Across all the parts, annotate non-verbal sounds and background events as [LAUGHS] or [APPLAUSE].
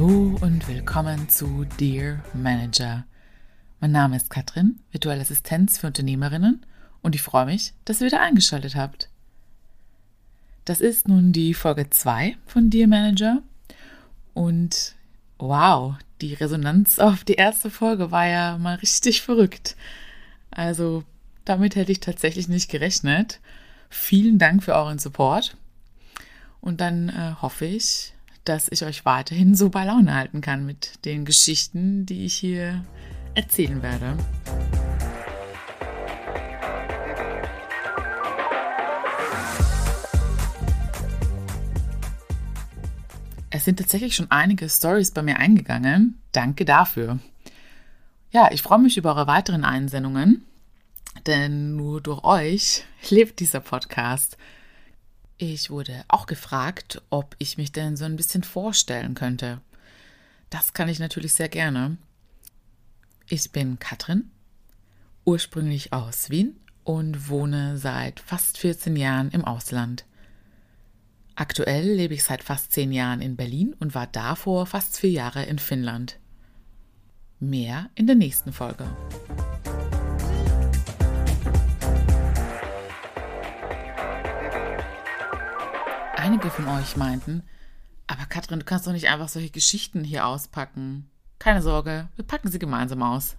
Willkommen zu Dear Manager. Mein Name ist Katrin, virtuelle Assistenz für Unternehmerinnen und ich freue mich, dass ihr wieder eingeschaltet habt. Das ist nun die Folge 2 von Dear Manager und wow, die Resonanz auf die erste Folge war ja mal richtig verrückt. Also damit hätte ich tatsächlich nicht gerechnet. Vielen Dank für euren Support und dann äh, hoffe ich, dass ich euch weiterhin so bei Laune halten kann mit den Geschichten, die ich hier erzählen werde. Es sind tatsächlich schon einige Stories bei mir eingegangen. Danke dafür. Ja, ich freue mich über eure weiteren Einsendungen, denn nur durch euch [LAUGHS] lebt dieser Podcast. Ich wurde auch gefragt, ob ich mich denn so ein bisschen vorstellen könnte. Das kann ich natürlich sehr gerne. Ich bin Katrin, ursprünglich aus Wien und wohne seit fast 14 Jahren im Ausland. Aktuell lebe ich seit fast 10 Jahren in Berlin und war davor fast vier Jahre in Finnland. Mehr in der nächsten Folge. Einige von euch meinten, aber Katrin, du kannst doch nicht einfach solche Geschichten hier auspacken. Keine Sorge, wir packen sie gemeinsam aus.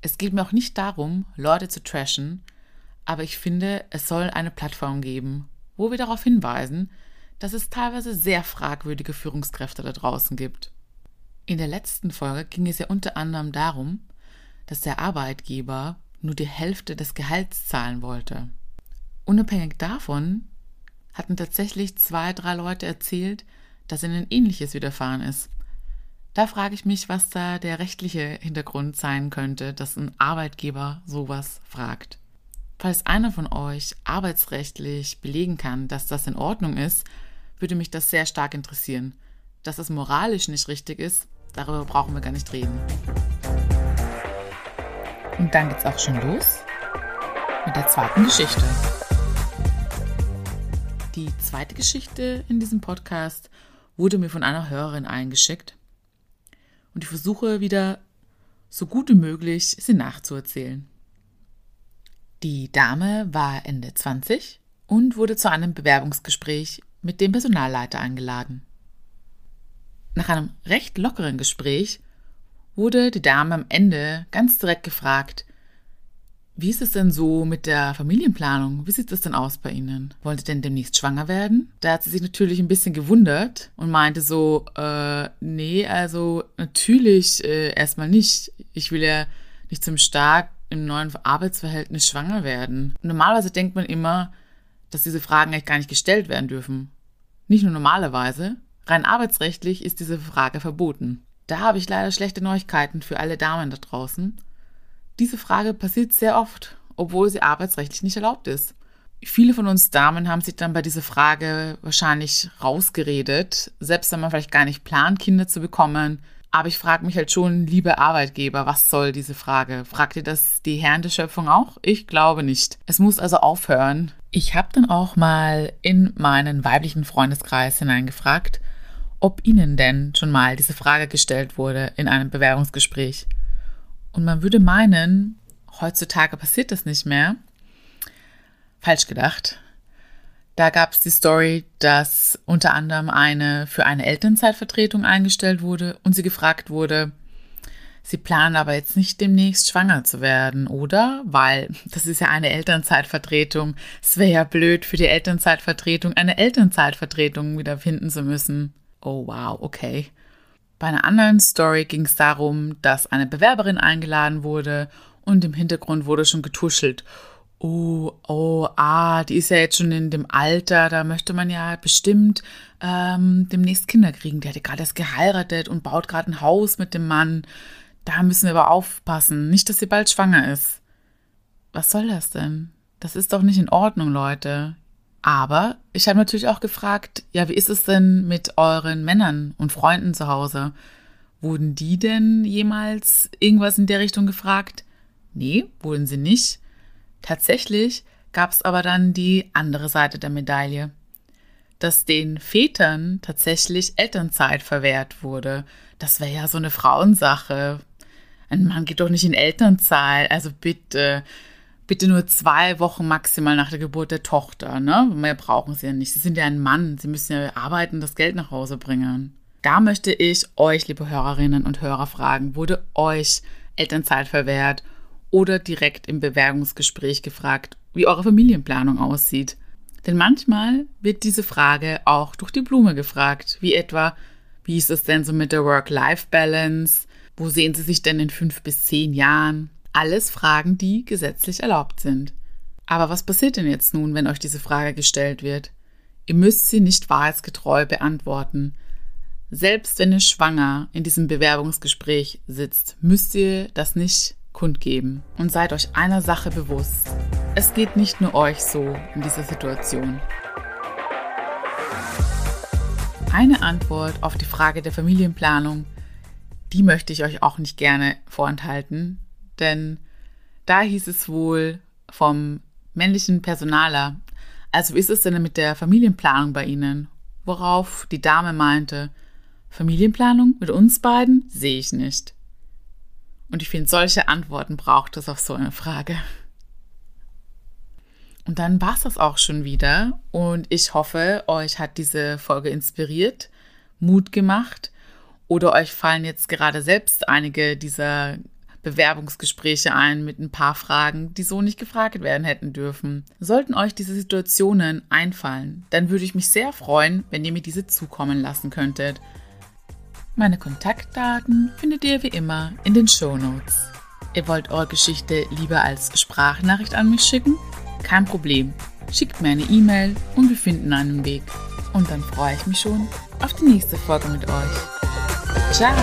Es geht mir auch nicht darum, Leute zu trashen, aber ich finde, es soll eine Plattform geben, wo wir darauf hinweisen, dass es teilweise sehr fragwürdige Führungskräfte da draußen gibt. In der letzten Folge ging es ja unter anderem darum, dass der Arbeitgeber nur die Hälfte des Gehalts zahlen wollte. Unabhängig davon hatten tatsächlich zwei, drei Leute erzählt, dass ihnen ähnliches widerfahren ist. Da frage ich mich, was da der rechtliche Hintergrund sein könnte, dass ein Arbeitgeber sowas fragt. Falls einer von euch arbeitsrechtlich belegen kann, dass das in Ordnung ist, würde mich das sehr stark interessieren. Dass es moralisch nicht richtig ist, darüber brauchen wir gar nicht reden. Und dann geht's auch schon los mit der zweiten Geschichte. Die zweite Geschichte in diesem Podcast wurde mir von einer Hörerin eingeschickt und ich versuche wieder so gut wie möglich sie nachzuerzählen. Die Dame war Ende 20 und wurde zu einem Bewerbungsgespräch mit dem Personalleiter eingeladen. Nach einem recht lockeren Gespräch wurde die Dame am Ende ganz direkt gefragt, wie ist es denn so mit der Familienplanung? Wie sieht es denn aus bei Ihnen? Wollen Sie denn demnächst schwanger werden? Da hat sie sich natürlich ein bisschen gewundert und meinte so, äh, nee, also natürlich äh, erstmal nicht. Ich will ja nicht zum Start im neuen Arbeitsverhältnis schwanger werden. Normalerweise denkt man immer, dass diese Fragen eigentlich gar nicht gestellt werden dürfen. Nicht nur normalerweise, rein arbeitsrechtlich ist diese Frage verboten. Da habe ich leider schlechte Neuigkeiten für alle Damen da draußen. Diese Frage passiert sehr oft, obwohl sie arbeitsrechtlich nicht erlaubt ist. Viele von uns Damen haben sich dann bei dieser Frage wahrscheinlich rausgeredet, selbst wenn man vielleicht gar nicht plant, Kinder zu bekommen. Aber ich frage mich halt schon, liebe Arbeitgeber, was soll diese Frage? Fragt ihr das die Herren der Schöpfung auch? Ich glaube nicht. Es muss also aufhören. Ich habe dann auch mal in meinen weiblichen Freundeskreis hineingefragt, ob ihnen denn schon mal diese Frage gestellt wurde in einem Bewerbungsgespräch. Und man würde meinen, heutzutage passiert das nicht mehr. Falsch gedacht. Da gab es die Story, dass unter anderem eine für eine Elternzeitvertretung eingestellt wurde und sie gefragt wurde, sie planen aber jetzt nicht demnächst schwanger zu werden, oder? Weil das ist ja eine Elternzeitvertretung. Es wäre ja blöd für die Elternzeitvertretung, eine Elternzeitvertretung wieder finden zu müssen. Oh wow, okay. Bei einer anderen Story ging es darum, dass eine Bewerberin eingeladen wurde und im Hintergrund wurde schon getuschelt. Oh, oh, ah, die ist ja jetzt schon in dem Alter, da möchte man ja bestimmt ähm, demnächst Kinder kriegen. Die hat ja gerade erst geheiratet und baut gerade ein Haus mit dem Mann. Da müssen wir aber aufpassen, nicht, dass sie bald schwanger ist. Was soll das denn? Das ist doch nicht in Ordnung, Leute. Aber ich habe natürlich auch gefragt, ja, wie ist es denn mit euren Männern und Freunden zu Hause? Wurden die denn jemals irgendwas in der Richtung gefragt? Nee, wurden sie nicht. Tatsächlich gab es aber dann die andere Seite der Medaille. dass den Vätern tatsächlich Elternzeit verwehrt wurde. Das wäre ja so eine Frauensache. Ein Mann geht doch nicht in Elternzeit. Also bitte, bitte nur zwei Wochen maximal nach der Geburt der Tochter. Ne? Mehr brauchen sie ja nicht. Sie sind ja ein Mann. Sie müssen ja arbeiten, das Geld nach Hause bringen. Da möchte ich euch, liebe Hörerinnen und Hörer, fragen, wurde euch Elternzeit verwehrt oder direkt im Bewerbungsgespräch gefragt, wie eure Familienplanung aussieht? Denn manchmal wird diese Frage auch durch die Blume gefragt, wie etwa, wie ist es denn so mit der Work-Life-Balance? Wo sehen Sie sich denn in fünf bis zehn Jahren? Alles Fragen, die gesetzlich erlaubt sind. Aber was passiert denn jetzt nun, wenn euch diese Frage gestellt wird? Ihr müsst sie nicht wahrheitsgetreu beantworten. Selbst wenn ihr schwanger in diesem Bewerbungsgespräch sitzt, müsst ihr das nicht kundgeben. Und seid euch einer Sache bewusst. Es geht nicht nur euch so in dieser Situation. Eine Antwort auf die Frage der Familienplanung, die möchte ich euch auch nicht gerne vorenthalten, denn da hieß es wohl vom männlichen Personaler, also wie ist es denn mit der Familienplanung bei Ihnen? Worauf die Dame meinte, Familienplanung mit uns beiden sehe ich nicht. Und ich finde, solche Antworten braucht es auf so eine Frage. Und dann war es das auch schon wieder. Und ich hoffe, euch hat diese Folge inspiriert, Mut gemacht oder euch fallen jetzt gerade selbst einige dieser Bewerbungsgespräche ein mit ein paar Fragen, die so nicht gefragt werden hätten dürfen. Sollten euch diese Situationen einfallen, dann würde ich mich sehr freuen, wenn ihr mir diese zukommen lassen könntet. Meine Kontaktdaten findet ihr wie immer in den Show Notes. Ihr wollt eure Geschichte lieber als Sprachnachricht an mich schicken? Kein Problem. Schickt mir eine E-Mail und wir finden einen Weg. Und dann freue ich mich schon auf die nächste Folge mit euch. Ciao!